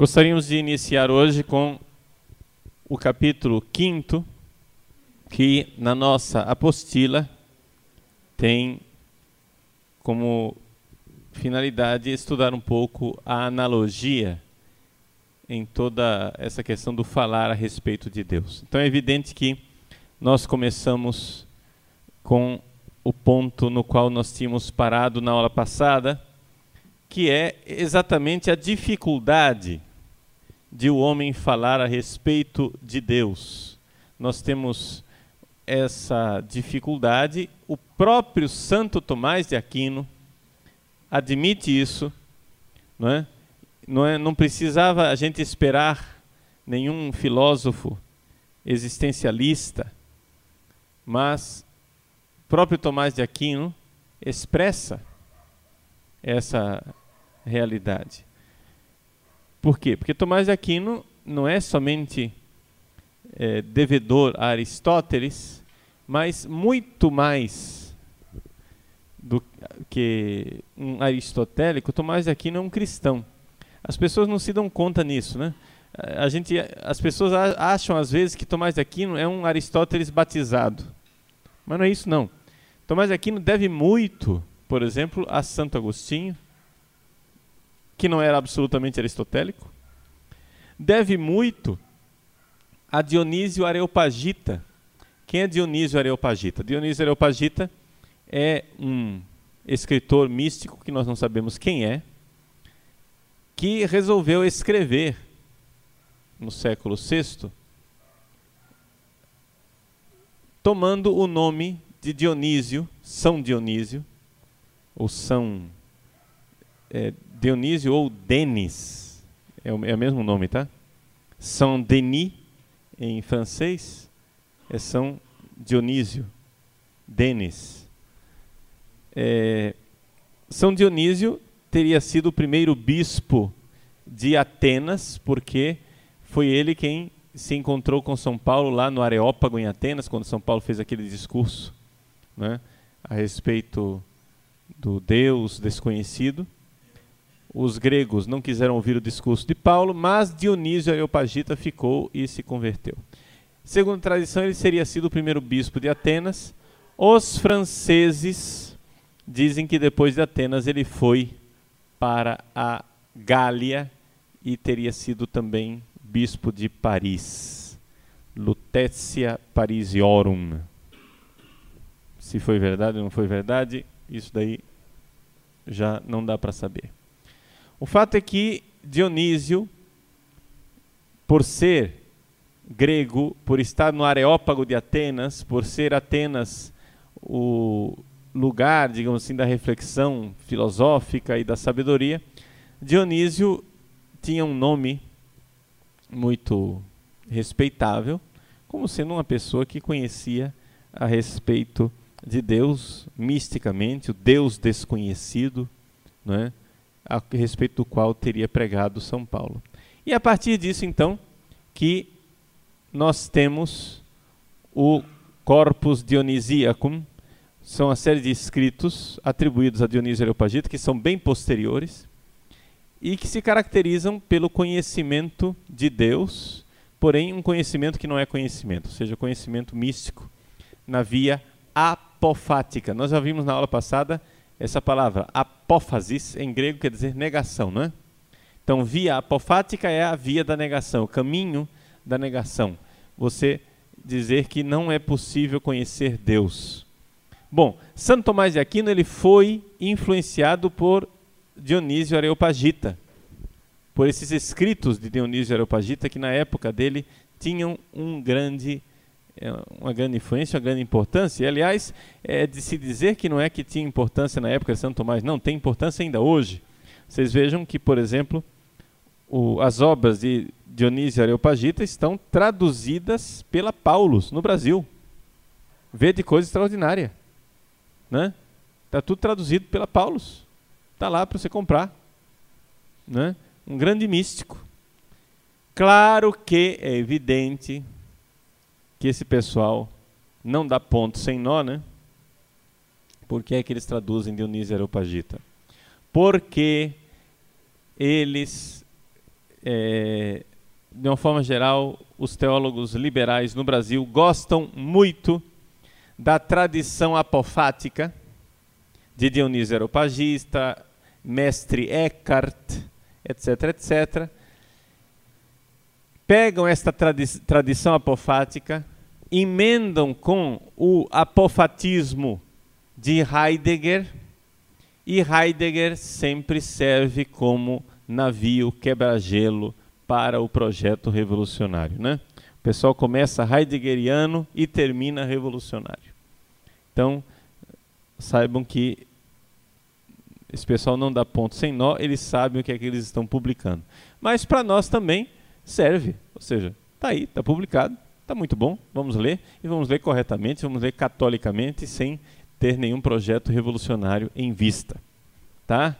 Gostaríamos de iniciar hoje com o capítulo 5, que na nossa apostila tem como finalidade estudar um pouco a analogia em toda essa questão do falar a respeito de Deus. Então é evidente que nós começamos com o ponto no qual nós tínhamos parado na aula passada, que é exatamente a dificuldade de o homem falar a respeito de Deus. Nós temos essa dificuldade. O próprio Santo Tomás de Aquino admite isso, não é? Não, é, não precisava a gente esperar nenhum filósofo existencialista, mas o próprio Tomás de Aquino expressa essa realidade. Por quê? Porque Tomás de Aquino não é somente é, devedor a Aristóteles, mas muito mais do que um aristotélico, Tomás de Aquino é um cristão. As pessoas não se dão conta nisso, né? A gente, as pessoas acham às vezes que Tomás de Aquino é um Aristóteles batizado, mas não é isso não. Tomás de Aquino deve muito, por exemplo, a Santo Agostinho, que não era absolutamente aristotélico, deve muito a Dionísio Areopagita. Quem é Dionísio Areopagita? Dionísio Areopagita é um escritor místico que nós não sabemos quem é, que resolveu escrever no século VI, tomando o nome de Dionísio, São Dionísio, ou São é, Dionísio ou Denis, é o, é o mesmo nome, tá? São Denis, em francês, é São Dionísio, Denis. É, São Dionísio teria sido o primeiro bispo de Atenas, porque foi ele quem se encontrou com São Paulo lá no Areópago em Atenas, quando São Paulo fez aquele discurso né, a respeito do Deus desconhecido. Os gregos não quiseram ouvir o discurso de Paulo, mas Dionísio Areopagita ficou e se converteu. Segundo a tradição, ele seria sido o primeiro bispo de Atenas. Os franceses dizem que depois de Atenas ele foi para a Gália e teria sido também bispo de Paris. Lutetia Parisiorum. Se foi verdade ou não foi verdade, isso daí já não dá para saber. O fato é que Dionísio, por ser grego, por estar no Areópago de Atenas, por ser Atenas o lugar, digamos assim, da reflexão filosófica e da sabedoria, Dionísio tinha um nome muito respeitável, como sendo uma pessoa que conhecia a respeito de Deus misticamente, o Deus desconhecido, não é? A respeito do qual teria pregado São Paulo. E a partir disso, então, que nós temos o Corpus Dionisiacum, são uma série de escritos atribuídos a Dionísio Areopagita, que são bem posteriores, e que se caracterizam pelo conhecimento de Deus, porém um conhecimento que não é conhecimento, ou seja, conhecimento místico na via apofática. Nós já vimos na aula passada essa palavra apófasis em grego quer dizer negação, não é? Então, via apofática é a via da negação, o caminho da negação. Você dizer que não é possível conhecer Deus. Bom, Santo Tomás de Aquino ele foi influenciado por Dionísio Areopagita, por esses escritos de Dionísio Areopagita que na época dele tinham um grande uma grande influência, uma grande importância. E, aliás, é de se dizer que não é que tinha importância na época de Santo Tomás, não, tem importância ainda hoje. Vocês vejam que, por exemplo, o, as obras de Dionísio Areopagita estão traduzidas pela Paulus no Brasil. Vê de coisa extraordinária. Né? Está tudo traduzido pela Paulus. Está lá para você comprar. Né? Um grande místico. Claro que é evidente que esse pessoal não dá ponto sem nó, né? Por que é que eles traduzem Dionísio Areopagita? Porque eles é, de uma forma geral, os teólogos liberais no Brasil gostam muito da tradição apofática de Dionísio Areopagista, mestre Eckhart, etc, etc. Pegam esta tradi tradição apofática, emendam com o apofatismo de Heidegger, e Heidegger sempre serve como navio quebra-gelo para o projeto revolucionário. Né? O pessoal começa heideggeriano e termina revolucionário. Então, saibam que esse pessoal não dá ponto sem nó, eles sabem o que é que eles estão publicando. Mas para nós também serve, ou seja, está aí, está publicado, está muito bom, vamos ler, e vamos ler corretamente, vamos ler catolicamente, sem ter nenhum projeto revolucionário em vista. Tá?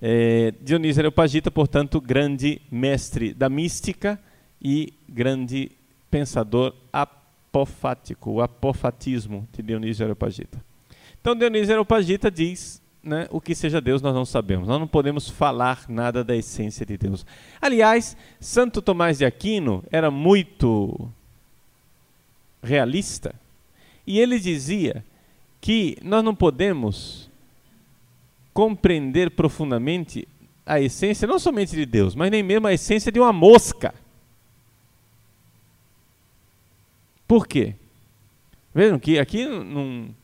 É, Dionísio Areopagita, portanto, grande mestre da mística e grande pensador apofático, o apofatismo de Dionísio Areopagita. Então, Dionísio Areopagita diz né, o que seja Deus nós não sabemos. Nós não podemos falar nada da essência de Deus. Aliás, Santo Tomás de Aquino era muito realista e ele dizia que nós não podemos compreender profundamente a essência não somente de Deus, mas nem mesmo a essência de uma mosca. Por quê? Vejam que aqui não,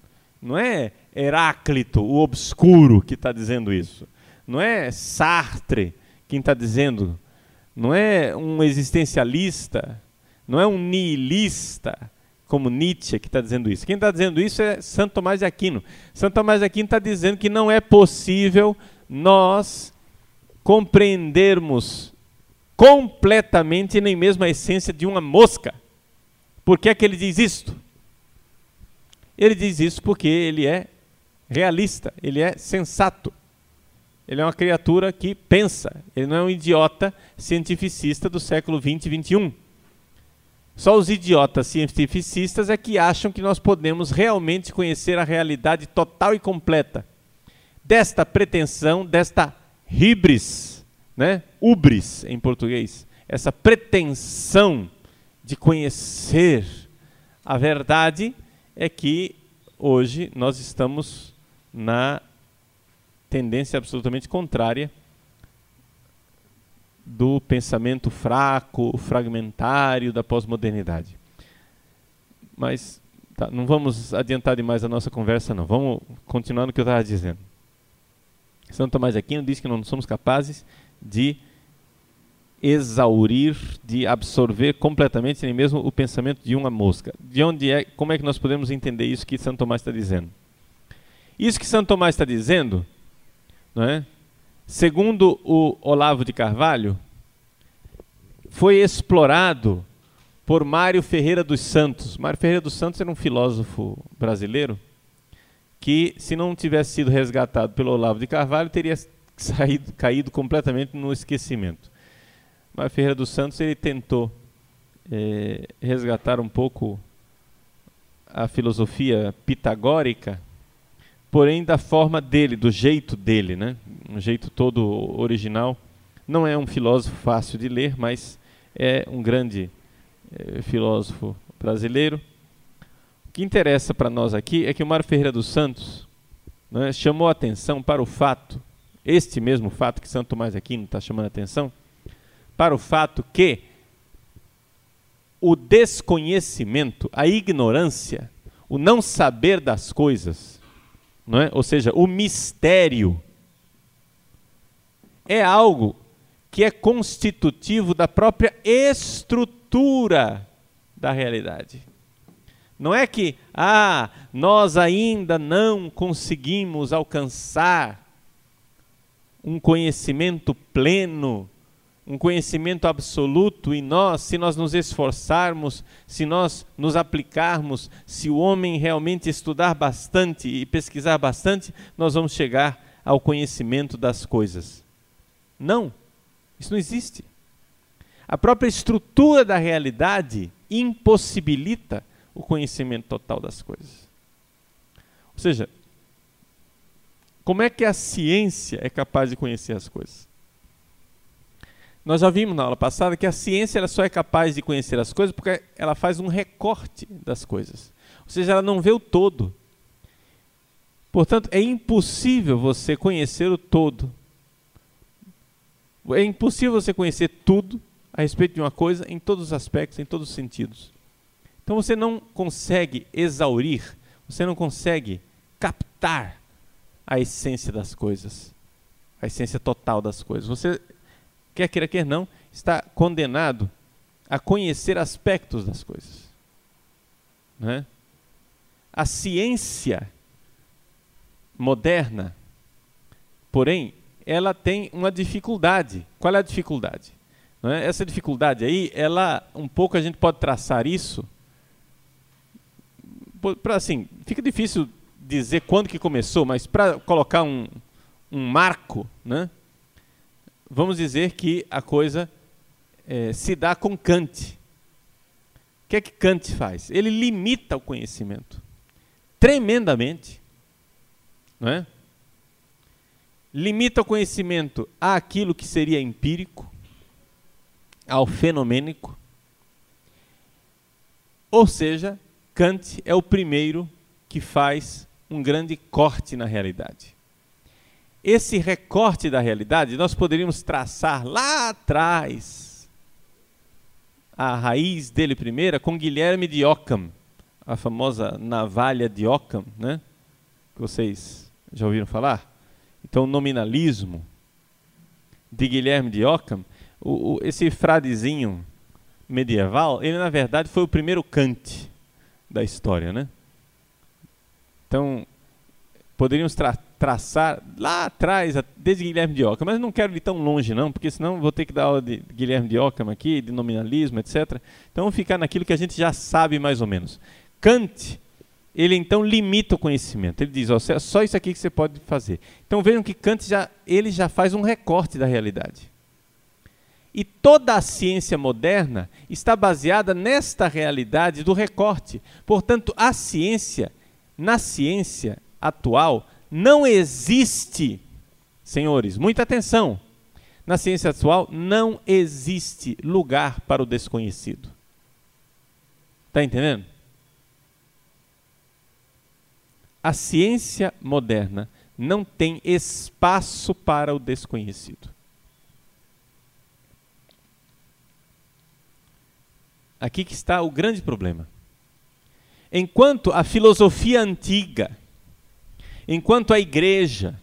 não é Heráclito, o obscuro, que está dizendo isso. Não é Sartre quem está dizendo. Não é um existencialista. Não é um nihilista como Nietzsche que está dizendo isso. Quem está dizendo isso é Santo Tomás de Aquino. Santo Tomás de Aquino está dizendo que não é possível nós compreendermos completamente nem mesmo a essência de uma mosca. Por que é que ele diz isto? Ele diz isso porque ele é realista, ele é sensato. Ele é uma criatura que pensa, ele não é um idiota cientificista do século 20 e 21. Só os idiotas cientificistas é que acham que nós podemos realmente conhecer a realidade total e completa desta pretensão, desta hibris, né? Ubris em português, essa pretensão de conhecer a verdade é que hoje nós estamos na tendência absolutamente contrária do pensamento fraco, fragmentário da pós-modernidade. Mas tá, não vamos adiantar demais a nossa conversa, não. Vamos continuar no que eu estava dizendo. Santo Tomás de Aquino diz que não somos capazes de exaurir, de absorver completamente nem mesmo o pensamento de uma mosca. De onde é, como é que nós podemos entender isso que Santo Tomás está dizendo? Isso que Santo Tomás está dizendo, não é? Segundo o Olavo de Carvalho, foi explorado por Mário Ferreira dos Santos. Mário Ferreira dos Santos era um filósofo brasileiro que, se não tivesse sido resgatado pelo Olavo de Carvalho, teria saído, caído completamente no esquecimento. Mário Ferreira dos Santos ele tentou é, resgatar um pouco a filosofia pitagórica porém da forma dele, do jeito dele, né? Um jeito todo original. Não é um filósofo fácil de ler, mas é um grande é, filósofo brasileiro. O que interessa para nós aqui é que o Mário Ferreira dos Santos né, chamou atenção para o fato, este mesmo fato que Santo Tomás Aquino está chamando atenção, para o fato que o desconhecimento, a ignorância, o não saber das coisas, não é? ou seja, o mistério, é algo que é constitutivo da própria estrutura da realidade. Não é que, ah, nós ainda não conseguimos alcançar um conhecimento pleno um conhecimento absoluto em nós, se nós nos esforçarmos, se nós nos aplicarmos, se o homem realmente estudar bastante e pesquisar bastante, nós vamos chegar ao conhecimento das coisas. Não, isso não existe. A própria estrutura da realidade impossibilita o conhecimento total das coisas. Ou seja, como é que a ciência é capaz de conhecer as coisas? Nós já vimos na aula passada que a ciência ela só é capaz de conhecer as coisas porque ela faz um recorte das coisas. Ou seja, ela não vê o todo. Portanto, é impossível você conhecer o todo. É impossível você conhecer tudo a respeito de uma coisa em todos os aspectos, em todos os sentidos. Então você não consegue exaurir, você não consegue captar a essência das coisas, a essência total das coisas. Você quer queira, quer não, está condenado a conhecer aspectos das coisas. Né? A ciência moderna, porém, ela tem uma dificuldade. Qual é a dificuldade? É? Essa dificuldade aí, ela um pouco a gente pode traçar isso. Para assim, fica difícil dizer quando que começou, mas para colocar um, um marco, né? Vamos dizer que a coisa é, se dá com Kant. O que é que Kant faz? Ele limita o conhecimento tremendamente, não é? Limita o conhecimento àquilo que seria empírico, ao fenomênico. Ou seja, Kant é o primeiro que faz um grande corte na realidade. Esse recorte da realidade nós poderíamos traçar lá atrás, a raiz dele primeira, com Guilherme de Ockham, a famosa navalha de Ockham, né? que vocês já ouviram falar? Então, nominalismo de Guilherme de Ockham, o, o, esse fradezinho medieval, ele na verdade foi o primeiro Kant da história, né? Então, poderíamos tra traçar lá atrás, desde Guilherme de Ockham, mas não quero ir tão longe não, porque senão vou ter que dar aula de Guilherme de Ockham aqui, de nominalismo, etc. Então vamos ficar naquilo que a gente já sabe mais ou menos. Kant, ele então limita o conhecimento. Ele diz, ó, só isso aqui que você pode fazer. Então vejam que Kant já, ele já faz um recorte da realidade. E toda a ciência moderna está baseada nesta realidade do recorte. Portanto, a ciência, na ciência, atual, não existe, senhores, muita atenção. Na ciência atual, não existe lugar para o desconhecido. Está entendendo? A ciência moderna não tem espaço para o desconhecido. Aqui que está o grande problema. Enquanto a filosofia antiga Enquanto a igreja,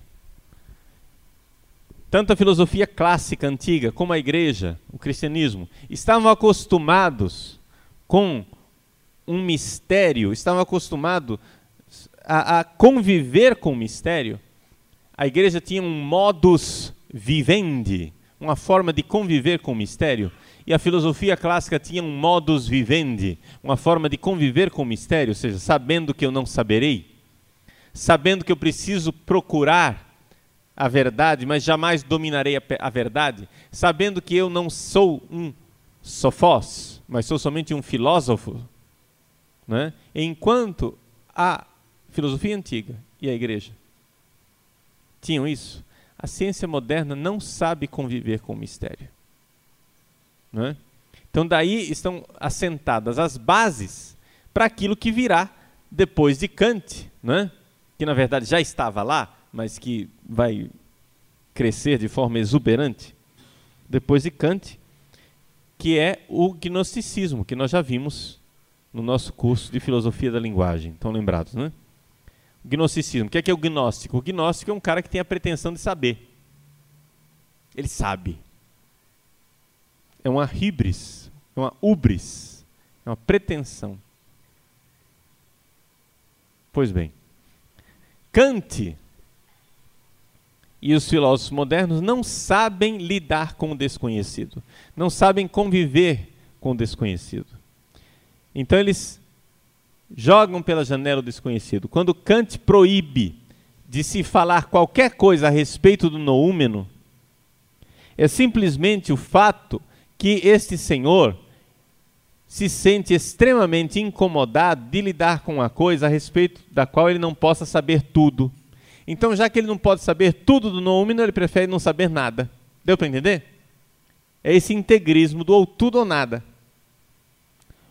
tanto a filosofia clássica antiga como a igreja, o cristianismo, estavam acostumados com um mistério, estavam acostumados a, a conviver com o mistério, a igreja tinha um modus vivendi, uma forma de conviver com o mistério, e a filosofia clássica tinha um modus vivendi, uma forma de conviver com o mistério, ou seja, sabendo que eu não saberei sabendo que eu preciso procurar a verdade, mas jamais dominarei a, a verdade, sabendo que eu não sou um sofós, mas sou somente um filósofo, né? enquanto a filosofia antiga e a igreja tinham isso, a ciência moderna não sabe conviver com o mistério. Né? Então, daí estão assentadas as bases para aquilo que virá depois de Kant. Né? Que na verdade já estava lá, mas que vai crescer de forma exuberante, depois de Kant, que é o gnosticismo, que nós já vimos no nosso curso de filosofia da linguagem. Estão lembrados, né? O gnosticismo. O que é, que é o gnóstico? O gnóstico é um cara que tem a pretensão de saber. Ele sabe. É uma hibris, é uma ubris, é uma pretensão. Pois bem, Kant e os filósofos modernos não sabem lidar com o desconhecido, não sabem conviver com o desconhecido. Então eles jogam pela janela o desconhecido. Quando Kant proíbe de se falar qualquer coisa a respeito do noúmeno, é simplesmente o fato que este senhor se sente extremamente incomodado de lidar com uma coisa a respeito da qual ele não possa saber tudo. Então, já que ele não pode saber tudo do noúmeno, ele prefere não saber nada. Deu para entender? É esse integrismo do ou tudo ou nada.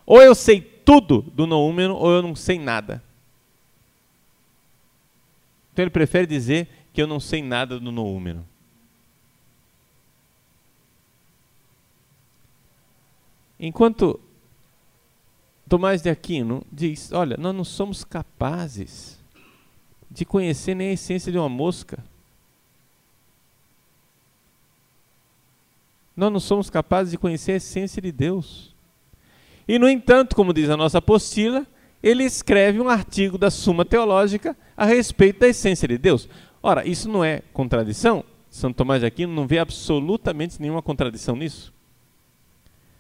Ou eu sei tudo do noúmeno, ou eu não sei nada. Então ele prefere dizer que eu não sei nada do noúmeno. Enquanto Tomás de Aquino diz: Olha, nós não somos capazes de conhecer nem a essência de uma mosca. Nós não somos capazes de conhecer a essência de Deus. E, no entanto, como diz a nossa apostila, ele escreve um artigo da Suma Teológica a respeito da essência de Deus. Ora, isso não é contradição? Santo Tomás de Aquino não vê absolutamente nenhuma contradição nisso.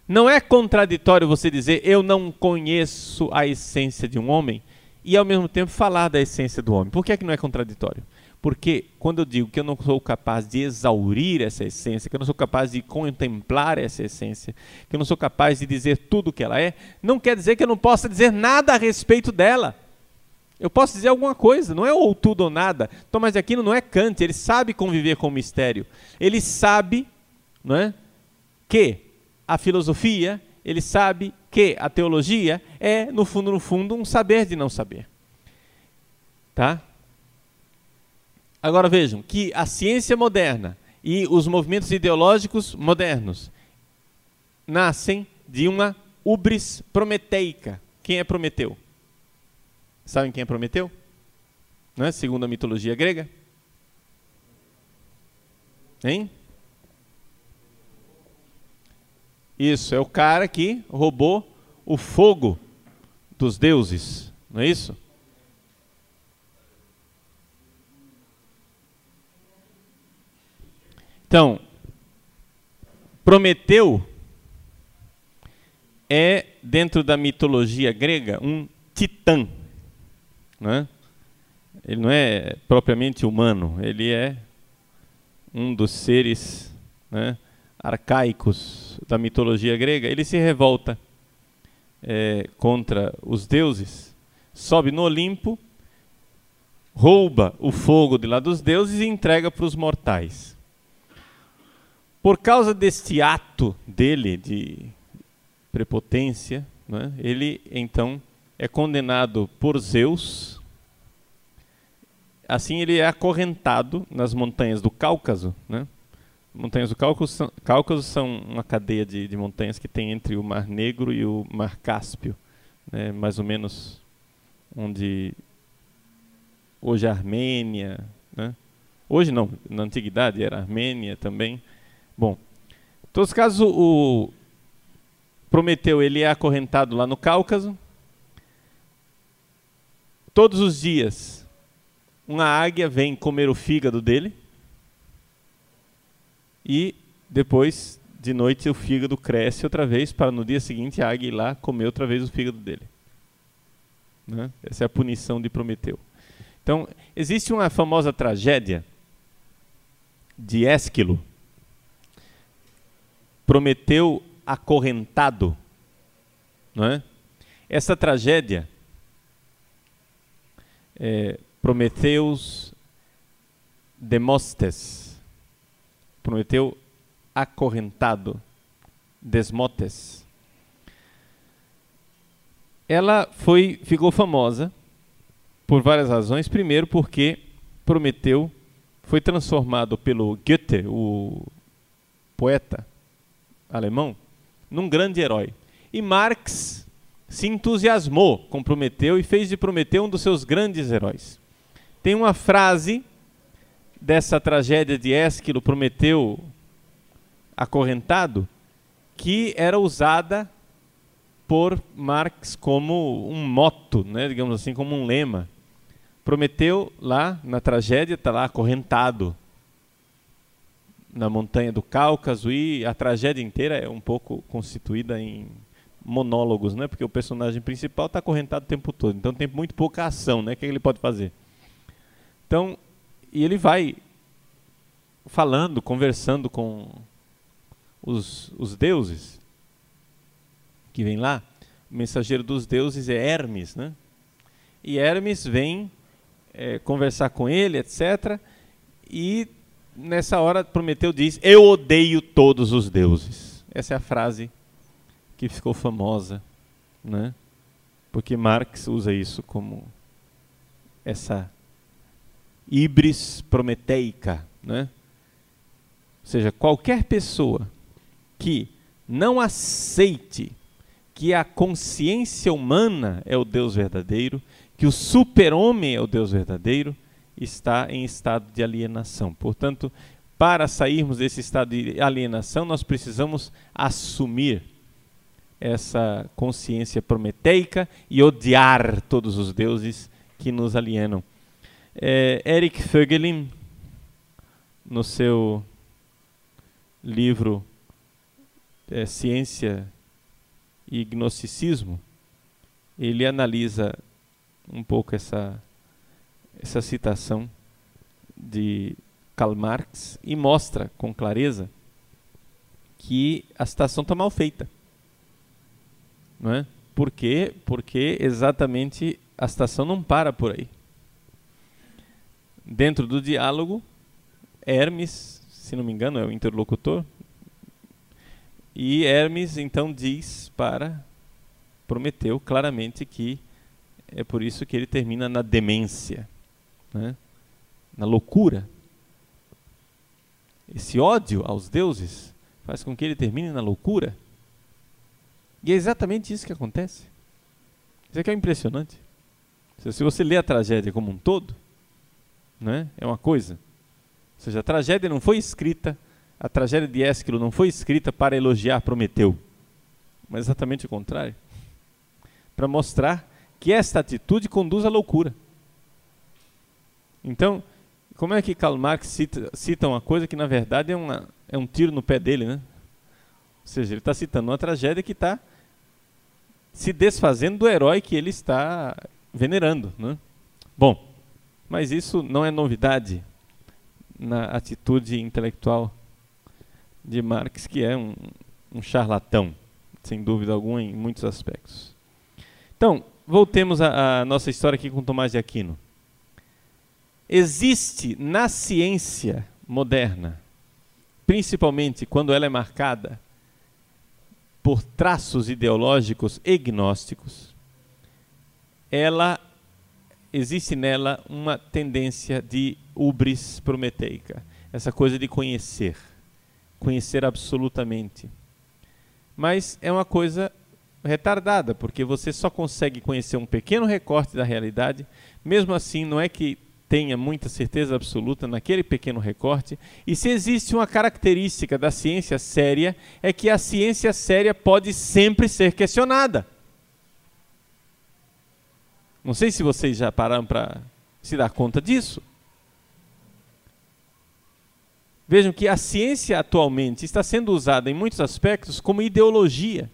Não é contraditório você dizer eu não conheço a essência de um homem e ao mesmo tempo falar da essência do homem. Por que, é que não é contraditório? Porque quando eu digo que eu não sou capaz de exaurir essa essência, que eu não sou capaz de contemplar essa essência, que eu não sou capaz de dizer tudo o que ela é, não quer dizer que eu não possa dizer nada a respeito dela. Eu posso dizer alguma coisa, não é ou tudo ou nada. Tomás de Aquino não é Kant, ele sabe conviver com o mistério. Ele sabe não é, que a filosofia, ele sabe que a teologia é, no fundo, no fundo, um saber de não saber. Tá? Agora vejam que a ciência moderna e os movimentos ideológicos modernos nascem de uma ubris prometeica. Quem é Prometeu? Sabem quem é Prometeu? Não é? Segundo a mitologia grega? Hein? Isso, é o cara que roubou o fogo dos deuses, não é isso? Então, Prometeu é, dentro da mitologia grega, um titã. Não é? Ele não é propriamente humano, ele é um dos seres né, arcaicos da mitologia grega, ele se revolta é, contra os deuses, sobe no Olimpo, rouba o fogo de lá dos deuses e entrega para os mortais. Por causa deste ato dele de prepotência, né, ele então é condenado por Zeus. Assim ele é acorrentado nas montanhas do Cáucaso, né, montanhas do Cáucaso são, são uma cadeia de, de, montanhas que tem entre o Mar Negro e o Mar Cáspio, né, mais ou menos onde hoje é a Armênia, né? hoje não, na antiguidade era Armênia também. Bom, em todos os casos o Prometeu ele é acorrentado lá no Cáucaso. Todos os dias uma águia vem comer o fígado dele e depois de noite o fígado cresce outra vez para no dia seguinte a águia ir lá comer outra vez o fígado dele. Né? Essa é a punição de Prometeu. Então, existe uma famosa tragédia de Ésquilo. Prometeu acorrentado. Não é? Essa tragédia, é, Prometeus Demostes, Prometeu acorrentado, Desmotes. Ela foi, ficou famosa por várias razões. Primeiro, porque Prometeu foi transformado pelo Goethe, o poeta alemão, num grande herói. E Marx se entusiasmou com Prometeu e fez de Prometeu um dos seus grandes heróis. Tem uma frase dessa tragédia de Ésquilo, Prometeu acorrentado, que era usada por Marx como um moto, né, digamos assim, como um lema. Prometeu lá na tragédia está lá acorrentado na montanha do Cáucaso e a tragédia inteira é um pouco constituída em monólogos, né? Porque o personagem principal está acorrentado o tempo todo, então tem muito pouca ação, né? O que ele pode fazer? Então e ele vai falando, conversando com os, os deuses que vem lá. O mensageiro dos deuses é Hermes, né? E Hermes vem é, conversar com ele, etc. E nessa hora Prometeu diz: Eu odeio todos os deuses. Essa é a frase que ficou famosa, né? Porque Marx usa isso como essa híbris prometeica, né? Ou seja, qualquer pessoa que não aceite que a consciência humana é o Deus verdadeiro, que o super-homem é o Deus verdadeiro, está em estado de alienação. Portanto, para sairmos desse estado de alienação, nós precisamos assumir essa consciência prometeica e odiar todos os deuses que nos alienam. É, Eric Fögelin, no seu livro é, Ciência e Gnosticismo, ele analisa um pouco essa, essa citação de Karl Marx e mostra com clareza que a citação está mal feita. Não é? Por quê? Porque exatamente a citação não para por aí. Dentro do diálogo, Hermes, se não me engano, é o interlocutor, e Hermes então diz para Prometeu claramente que é por isso que ele termina na demência, né? na loucura. Esse ódio aos deuses faz com que ele termine na loucura. E é exatamente isso que acontece. Isso aqui é impressionante. Se você lê a tragédia como um todo, né, é uma coisa. Ou seja, a tragédia não foi escrita, a tragédia de Ésquilo não foi escrita para elogiar Prometeu, mas exatamente o contrário para mostrar que esta atitude conduz à loucura. Então, como é que Karl Marx cita, cita uma coisa que na verdade é, uma, é um tiro no pé dele, né? Ou seja, ele está citando uma tragédia que está se desfazendo do herói que ele está venerando, né? Bom, mas isso não é novidade na atitude intelectual de Marx, que é um, um charlatão, sem dúvida alguma, em muitos aspectos. Então, voltemos à nossa história aqui com Tomás de Aquino. Existe na ciência moderna, principalmente quando ela é marcada por traços ideológicos e gnósticos, ela existe nela uma tendência de ubris prometeica, essa coisa de conhecer, conhecer absolutamente. Mas é uma coisa retardada, porque você só consegue conhecer um pequeno recorte da realidade, mesmo assim, não é que tenha muita certeza absoluta naquele pequeno recorte. E se existe uma característica da ciência séria, é que a ciência séria pode sempre ser questionada. Não sei se vocês já pararam para se dar conta disso. Vejam que a ciência atualmente está sendo usada em muitos aspectos como ideologia.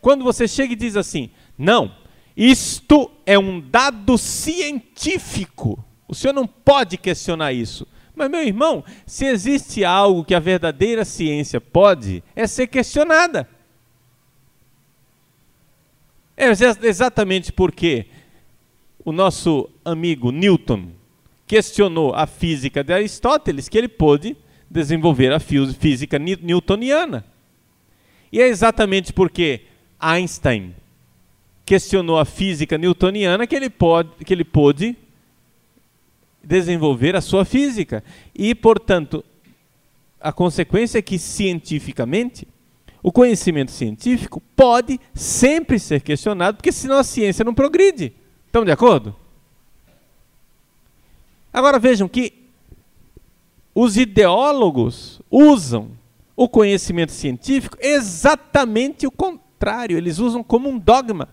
Quando você chega e diz assim: não, isto é um dado científico, o senhor não pode questionar isso. Mas, meu irmão, se existe algo que a verdadeira ciência pode, é ser questionada. É exatamente porque o nosso amigo Newton questionou a física de Aristóteles que ele pôde desenvolver a física newtoniana. E é exatamente porque Einstein questionou a física newtoniana que ele, pode, que ele pôde desenvolver a sua física. E, portanto, a consequência é que, cientificamente, o conhecimento científico pode sempre ser questionado, porque senão a ciência não progride. Estão de acordo? Agora vejam que os ideólogos usam o conhecimento científico exatamente o contrário eles usam como um dogma.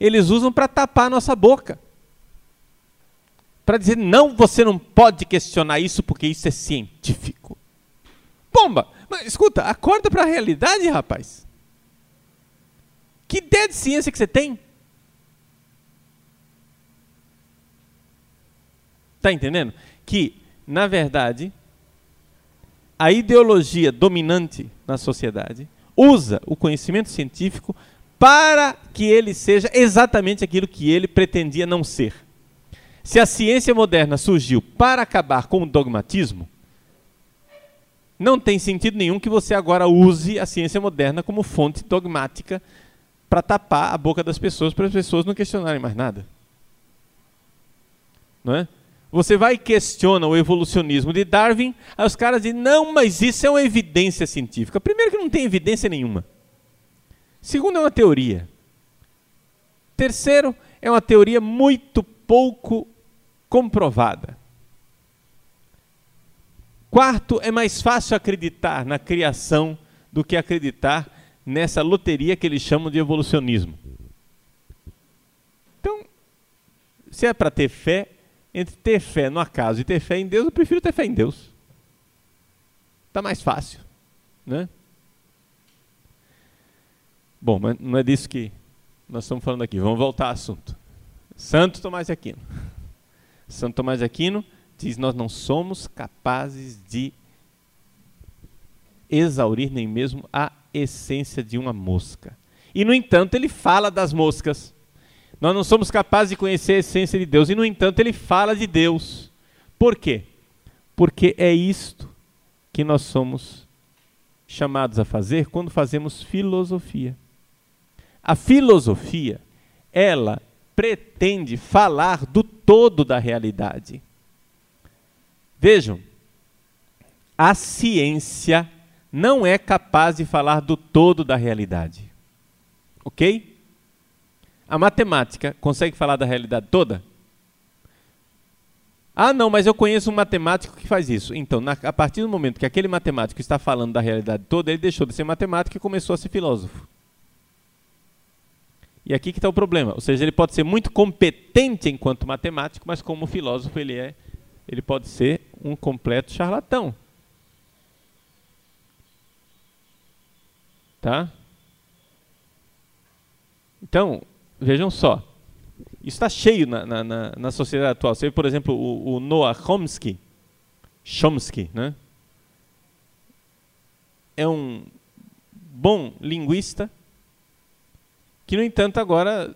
Eles usam para tapar a nossa boca. Para dizer, não, você não pode questionar isso porque isso é científico. Pomba! Mas escuta, acorda para a realidade, rapaz. Que ideia de ciência que você tem? Está entendendo? Que, na verdade, a ideologia dominante na sociedade usa o conhecimento científico para que ele seja exatamente aquilo que ele pretendia não ser. Se a ciência moderna surgiu para acabar com o dogmatismo, não tem sentido nenhum que você agora use a ciência moderna como fonte dogmática para tapar a boca das pessoas, para as pessoas não questionarem mais nada. Não é? Você vai e questiona o evolucionismo de Darwin, aí os caras dizem, não, mas isso é uma evidência científica. Primeiro que não tem evidência nenhuma. Segundo, é uma teoria. Terceiro, é uma teoria muito pouco comprovada. Quarto, é mais fácil acreditar na criação do que acreditar nessa loteria que eles chamam de evolucionismo. Então, se é para ter fé, entre ter fé no acaso e ter fé em Deus, eu prefiro ter fé em Deus. Está mais fácil, né? Bom, mas não é disso que nós estamos falando aqui. Vamos voltar ao assunto. Santo Tomás de Aquino. Santo Tomás de Aquino diz: Nós não somos capazes de exaurir nem mesmo a essência de uma mosca. E, no entanto, ele fala das moscas. Nós não somos capazes de conhecer a essência de Deus. E, no entanto, ele fala de Deus. Por quê? Porque é isto que nós somos chamados a fazer quando fazemos filosofia. A filosofia, ela pretende falar do todo da realidade. Vejam, a ciência não é capaz de falar do todo da realidade. Ok? A matemática consegue falar da realidade toda? Ah, não, mas eu conheço um matemático que faz isso. Então, na, a partir do momento que aquele matemático está falando da realidade toda, ele deixou de ser matemático e começou a ser filósofo. E aqui que está o problema. Ou seja, ele pode ser muito competente enquanto matemático, mas como filósofo ele é ele pode ser um completo charlatão. Tá? Então, vejam só. Isso está cheio na, na, na, na, sociedade atual. Você vê, por exemplo, o, o Noah Chomsky. Chomsky, né? É um bom linguista que, no entanto, agora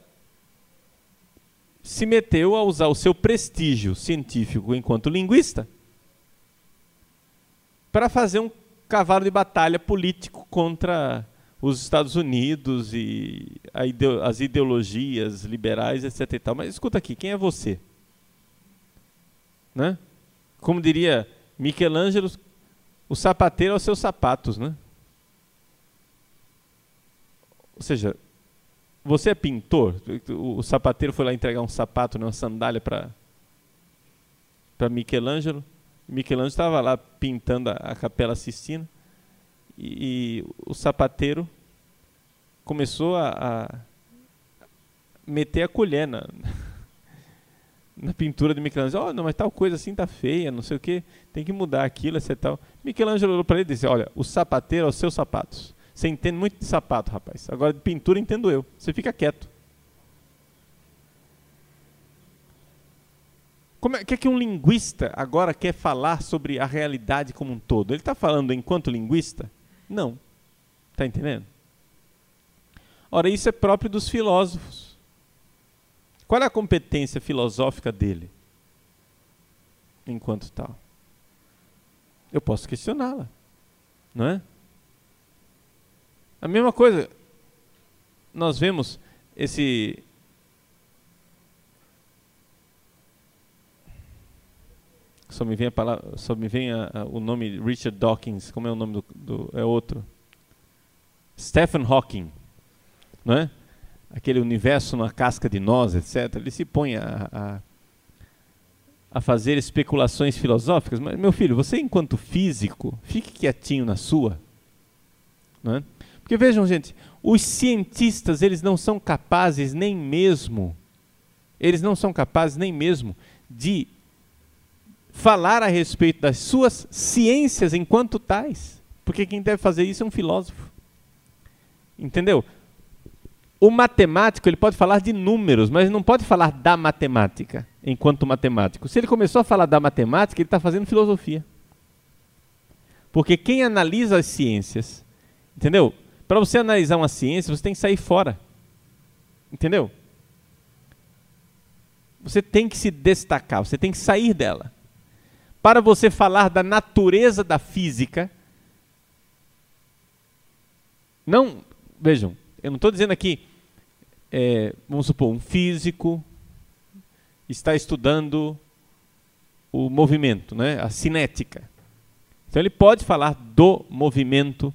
se meteu a usar o seu prestígio científico enquanto linguista para fazer um cavalo de batalha político contra os Estados Unidos e ideo as ideologias liberais, etc. E tal. Mas escuta aqui, quem é você? Né? Como diria Michelangelo, o sapateiro aos seus sapatos, né? Ou seja, você é pintor? O, sapateiro foi lá entregar um sapato, né, uma sandália para para Michelangelo. Michelangelo estava lá pintando a, a Capela Sistina e, e, o sapateiro começou a, a meter a colher na, na pintura de Michelangelo. Oh, não, mas tal coisa assim tá feia, não sei o que, tem que mudar aquilo, etc. Tal. Michelangelo olhou para ele e disse: Olha, o sapateiro aos seus sapatos. Você entende muito de sapato, rapaz. Agora de pintura entendo eu. Você fica quieto. Como é que, é que um linguista agora quer falar sobre a realidade como um todo? Ele está falando enquanto linguista? Não. Está entendendo? Ora, isso é próprio dos filósofos. Qual é a competência filosófica dele? Enquanto tal. Eu posso questioná-la. Não é? A mesma coisa, nós vemos esse só me vem a palavra, só me vem a, a, o nome Richard Dawkins, como é o nome do, do, é outro? Stephen Hawking, não é? Aquele universo na casca de nós, etc. Ele se põe a, a, a fazer especulações filosóficas, mas meu filho, você enquanto físico, fique quietinho na sua, não é? Porque vejam, gente, os cientistas, eles não são capazes nem mesmo, eles não são capazes nem mesmo de falar a respeito das suas ciências enquanto tais. Porque quem deve fazer isso é um filósofo. Entendeu? O matemático, ele pode falar de números, mas não pode falar da matemática enquanto matemático. Se ele começou a falar da matemática, ele está fazendo filosofia. Porque quem analisa as ciências, entendeu? Para você analisar uma ciência, você tem que sair fora. Entendeu? Você tem que se destacar, você tem que sair dela. Para você falar da natureza da física, Não, vejam, eu não estou dizendo aqui, é, vamos supor, um físico está estudando o movimento, né, a cinética. Então ele pode falar do movimento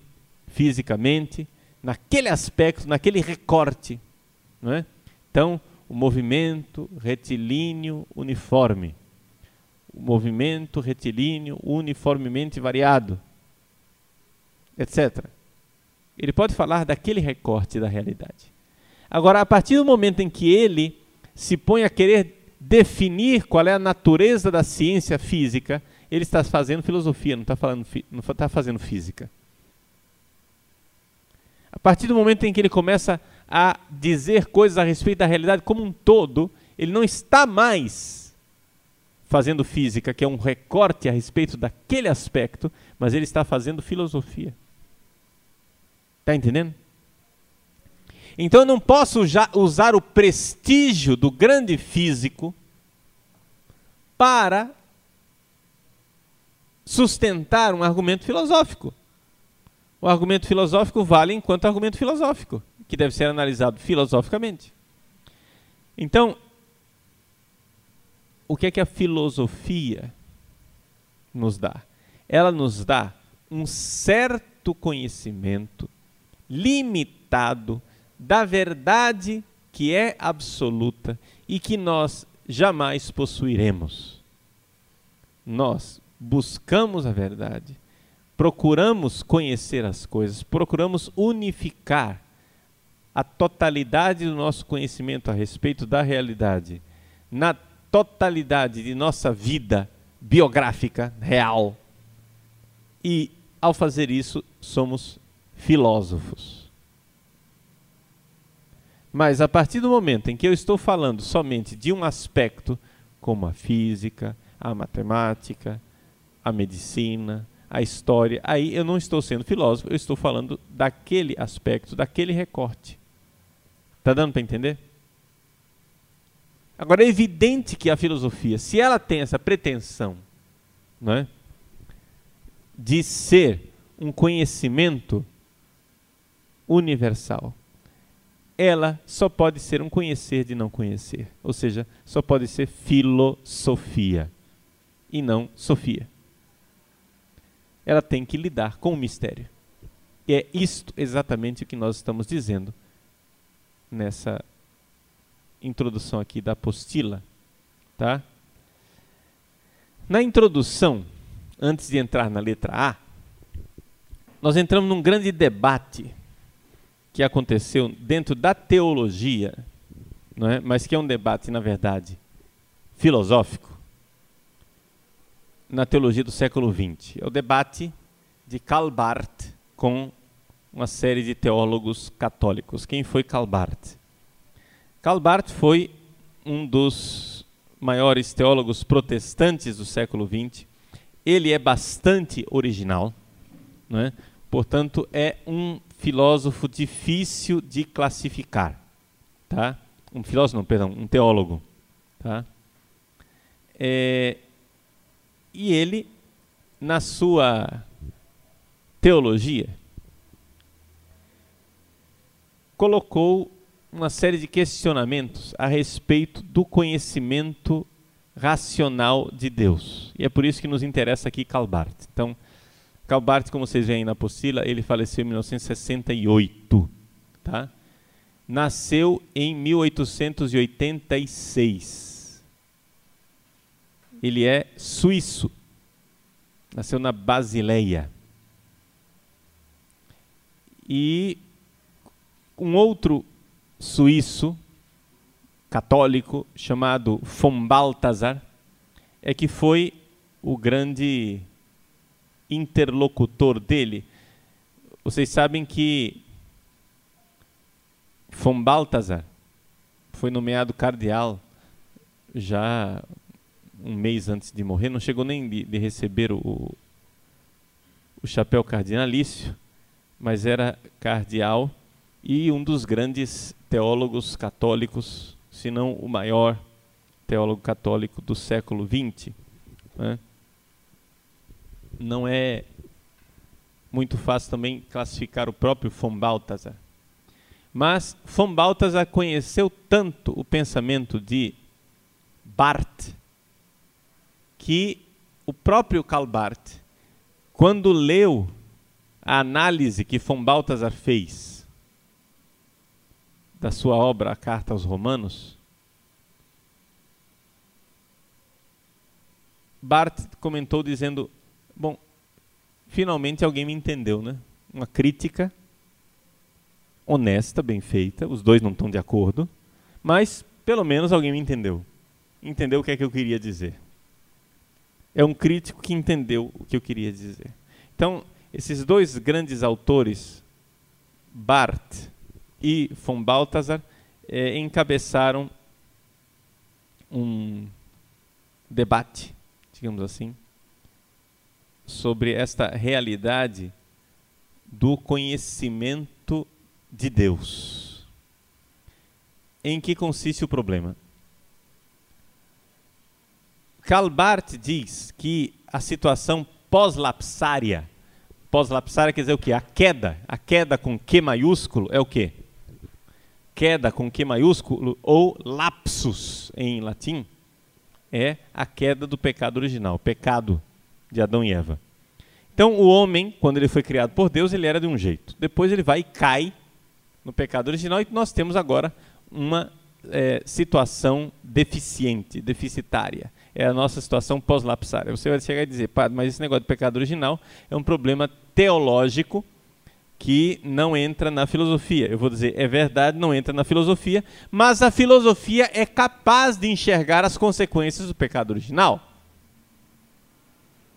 fisicamente, naquele aspecto, naquele recorte. Não é? Então, o movimento retilíneo uniforme. O movimento retilíneo uniformemente variado. Etc. Ele pode falar daquele recorte da realidade. Agora, a partir do momento em que ele se põe a querer definir qual é a natureza da ciência física, ele está fazendo filosofia, não está, falando, não está fazendo física. A partir do momento em que ele começa a dizer coisas a respeito da realidade como um todo, ele não está mais fazendo física, que é um recorte a respeito daquele aspecto, mas ele está fazendo filosofia. Está entendendo? Então eu não posso usar o prestígio do grande físico para sustentar um argumento filosófico. O argumento filosófico vale enquanto argumento filosófico, que deve ser analisado filosoficamente. Então, o que é que a filosofia nos dá? Ela nos dá um certo conhecimento limitado da verdade que é absoluta e que nós jamais possuiremos. Nós buscamos a verdade, procuramos conhecer as coisas, procuramos unificar a totalidade do nosso conhecimento a respeito da realidade na totalidade de nossa vida biográfica real. E ao fazer isso, somos filósofos. Mas a partir do momento em que eu estou falando somente de um aspecto, como a física, a matemática, a medicina, a história, aí eu não estou sendo filósofo, eu estou falando daquele aspecto, daquele recorte. Está dando para entender? Agora é evidente que a filosofia, se ela tem essa pretensão, não é, de ser um conhecimento universal, ela só pode ser um conhecer de não conhecer, ou seja, só pode ser filosofia e não sofia ela tem que lidar com o mistério. E é isto exatamente o que nós estamos dizendo nessa introdução aqui da apostila, tá? Na introdução, antes de entrar na letra A, nós entramos num grande debate que aconteceu dentro da teologia, não é? mas que é um debate, na verdade, filosófico, na teologia do século XX. É o debate de Karl Barth com uma série de teólogos católicos. Quem foi Karl Barth? Karl Barth foi um dos maiores teólogos protestantes do século XX. Ele é bastante original, é? portanto, é um filósofo difícil de classificar. Tá? Um filósofo, não, perdão, um teólogo. Tá? É, e ele, na sua teologia, colocou uma série de questionamentos a respeito do conhecimento racional de Deus. E é por isso que nos interessa aqui Calbart. Então, Calbart, como vocês veem na apostila, ele faleceu em 1968, tá? Nasceu em 1886 ele é suíço. Nasceu na Basileia. E um outro suíço católico chamado von Balthasar é que foi o grande interlocutor dele. Vocês sabem que von Balthasar foi nomeado cardeal já um mês antes de morrer, não chegou nem de, de receber o, o chapéu cardinalício, mas era cardeal e um dos grandes teólogos católicos, se não o maior teólogo católico do século XX. Né? Não é muito fácil também classificar o próprio von Balthasar. Mas von Balthasar conheceu tanto o pensamento de Barth que o próprio Karl Barth, quando leu a análise que von Balthasar fez da sua obra A Carta aos Romanos, Barth comentou dizendo: Bom, finalmente alguém me entendeu, né? Uma crítica honesta, bem feita, os dois não estão de acordo, mas pelo menos alguém me entendeu. Entendeu o que é que eu queria dizer. É um crítico que entendeu o que eu queria dizer. Então, esses dois grandes autores, Barth e von Balthasar, eh, encabeçaram um debate, digamos assim, sobre esta realidade do conhecimento de Deus. Em que consiste o problema? Karl Barth diz que a situação pós-lapsária, pós-lapsária quer dizer o quê? A queda, a queda com Q maiúsculo é o quê? Queda com Q maiúsculo ou lapsus em latim é a queda do pecado original, o pecado de Adão e Eva. Então, o homem, quando ele foi criado por Deus, ele era de um jeito. Depois ele vai e cai no pecado original e nós temos agora uma é, situação deficiente, deficitária. É a nossa situação pós-lapsária. Você vai chegar e dizer, mas esse negócio de pecado original é um problema teológico que não entra na filosofia. Eu vou dizer, é verdade, não entra na filosofia, mas a filosofia é capaz de enxergar as consequências do pecado original.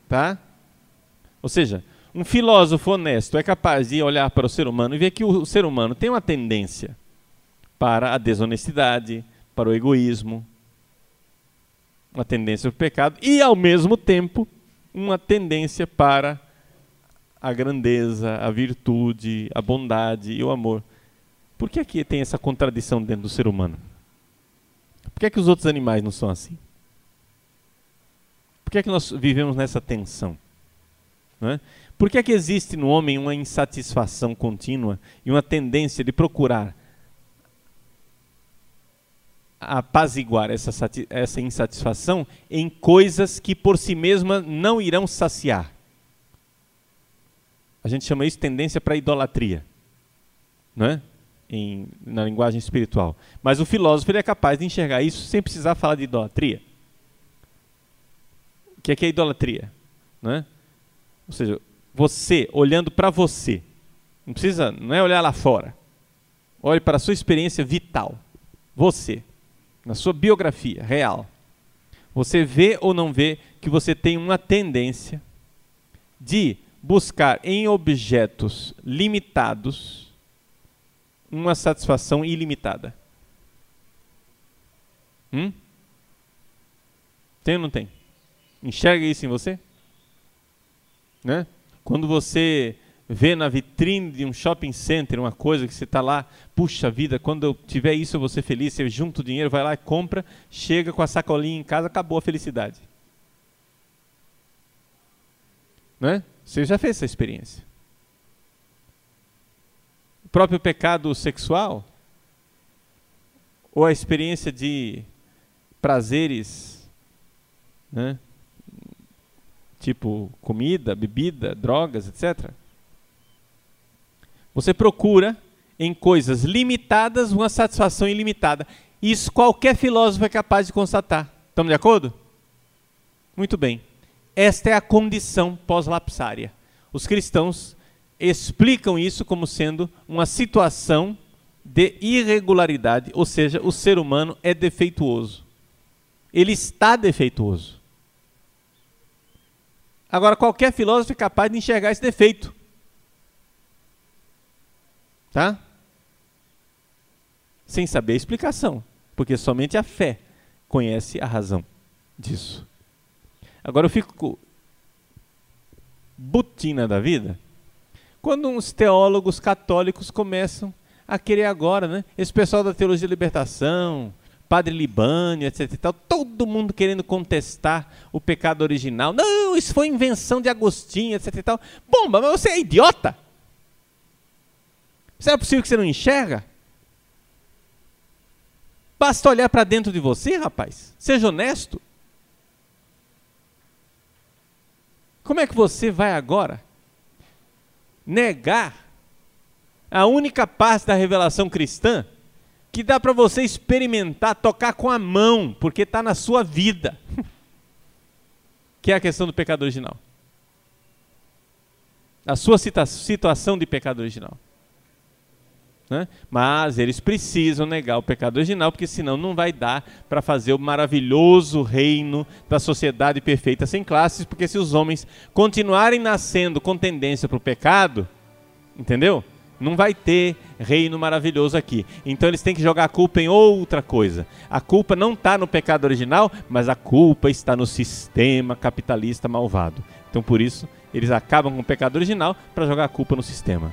Tá? Ou seja, um filósofo honesto é capaz de olhar para o ser humano e ver que o ser humano tem uma tendência para a desonestidade, para o egoísmo, uma tendência para o pecado e, ao mesmo tempo, uma tendência para a grandeza, a virtude, a bondade e o amor. Por que aqui tem essa contradição dentro do ser humano? Por que, é que os outros animais não são assim? Por que, é que nós vivemos nessa tensão? É? Por que, é que existe no homem uma insatisfação contínua e uma tendência de procurar apaziguar essa, essa insatisfação em coisas que por si mesmas não irão saciar? A gente chama isso tendência para idolatria, não é? Em, na linguagem espiritual. Mas o filósofo ele é capaz de enxergar isso sem precisar falar de idolatria. O que é, que é idolatria? Não é? Ou seja, você olhando para você. Não precisa, não é olhar lá fora. Olhe para a sua experiência vital. Você, na sua biografia real. Você vê ou não vê que você tem uma tendência de buscar em objetos limitados uma satisfação ilimitada. Hum? Tem ou não tem? Enxerga isso em você? Né? Quando você vê na vitrine de um shopping center uma coisa que você está lá, puxa vida, quando eu tiver isso eu vou ser feliz, você junta o dinheiro, vai lá e compra, chega com a sacolinha em casa, acabou a felicidade. Né? Você já fez essa experiência. O próprio pecado sexual, ou a experiência de prazeres, né? tipo comida, bebida, drogas, etc. Você procura em coisas limitadas uma satisfação ilimitada. Isso qualquer filósofo é capaz de constatar. Estamos de acordo? Muito bem. Esta é a condição pós-lapsária. Os cristãos explicam isso como sendo uma situação de irregularidade, ou seja, o ser humano é defeituoso. Ele está defeituoso. Agora, qualquer filósofo é capaz de enxergar esse defeito. Tá? Sem saber a explicação, porque somente a fé conhece a razão disso. Agora eu fico butina da vida quando uns teólogos católicos começam a querer agora, né? Esse pessoal da teologia da libertação, Padre Libânio, etc tal, todo mundo querendo contestar o pecado original. Não, isso foi invenção de Agostinho, etc tal. Bomba, mas você é idiota? Será possível que você não enxerga? Basta olhar para dentro de você, rapaz. Seja honesto. Como é que você vai agora negar a única parte da revelação cristã que dá para você experimentar, tocar com a mão, porque está na sua vida, que é a questão do pecado original. A sua situação de pecado original. Né? Mas eles precisam negar o pecado original, porque senão não vai dar para fazer o maravilhoso reino da sociedade perfeita sem classes, porque se os homens continuarem nascendo com tendência para o pecado, entendeu? Não vai ter reino maravilhoso aqui. Então eles têm que jogar a culpa em outra coisa. A culpa não está no pecado original, mas a culpa está no sistema capitalista malvado. Então por isso eles acabam com o pecado original para jogar a culpa no sistema.